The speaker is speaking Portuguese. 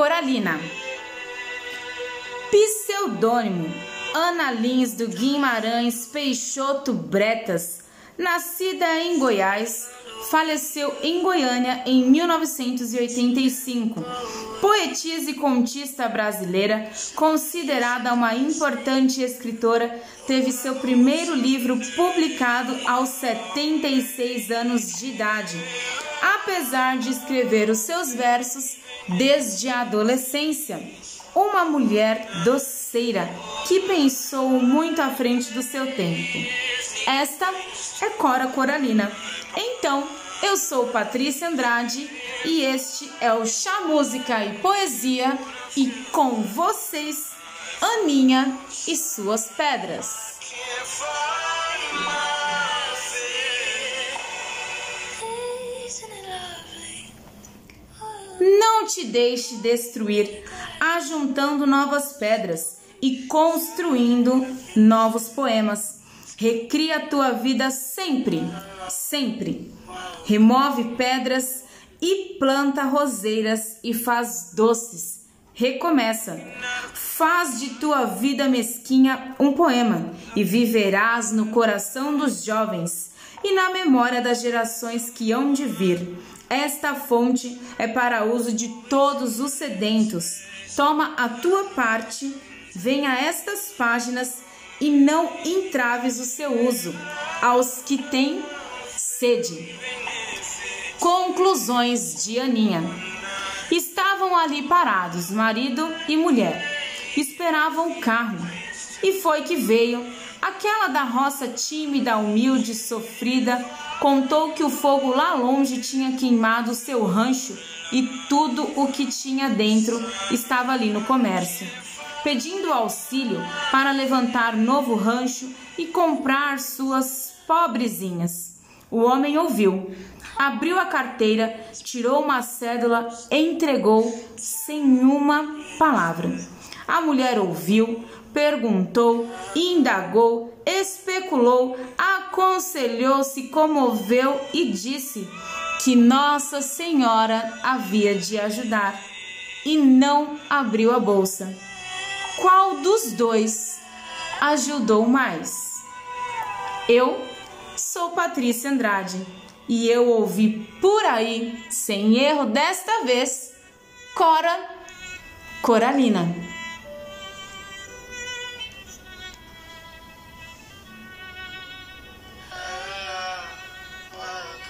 Coralina. Pseudônimo Ana Lins do Guimarães Peixoto Bretas, nascida em Goiás, faleceu em Goiânia em 1985. Poetisa e contista brasileira, considerada uma importante escritora, teve seu primeiro livro publicado aos 76 anos de idade. Apesar de escrever os seus versos desde a adolescência, uma mulher doceira que pensou muito à frente do seu tempo. Esta é Cora Coralina. Então, eu sou Patrícia Andrade e este é o Chá Música e Poesia e com vocês, Aninha e suas pedras. Não te deixe destruir, ajuntando novas pedras e construindo novos poemas. Recria a tua vida sempre, sempre. Remove pedras e planta roseiras e faz doces. Recomeça. Faz de tua vida mesquinha um poema e viverás no coração dos jovens e na memória das gerações que hão de vir. Esta fonte é para uso de todos os sedentos. Toma a tua parte, venha a estas páginas e não entraves o seu uso aos que têm sede. Conclusões de Aninha. Estavam ali parados, marido e mulher. Esperavam o carro. E foi que veio aquela da roça tímida, humilde, sofrida, contou que o fogo lá longe tinha queimado seu rancho e tudo o que tinha dentro estava ali no comércio, pedindo auxílio para levantar novo rancho e comprar suas pobrezinhas. O homem ouviu, abriu a carteira, tirou uma cédula, entregou sem uma palavra. A mulher ouviu, perguntou, indagou, especulou, aconselhou, se comoveu e disse que Nossa Senhora havia de ajudar e não abriu a bolsa. Qual dos dois ajudou mais? Eu sou Patrícia Andrade e eu ouvi por aí, sem erro desta vez, Cora Coralina.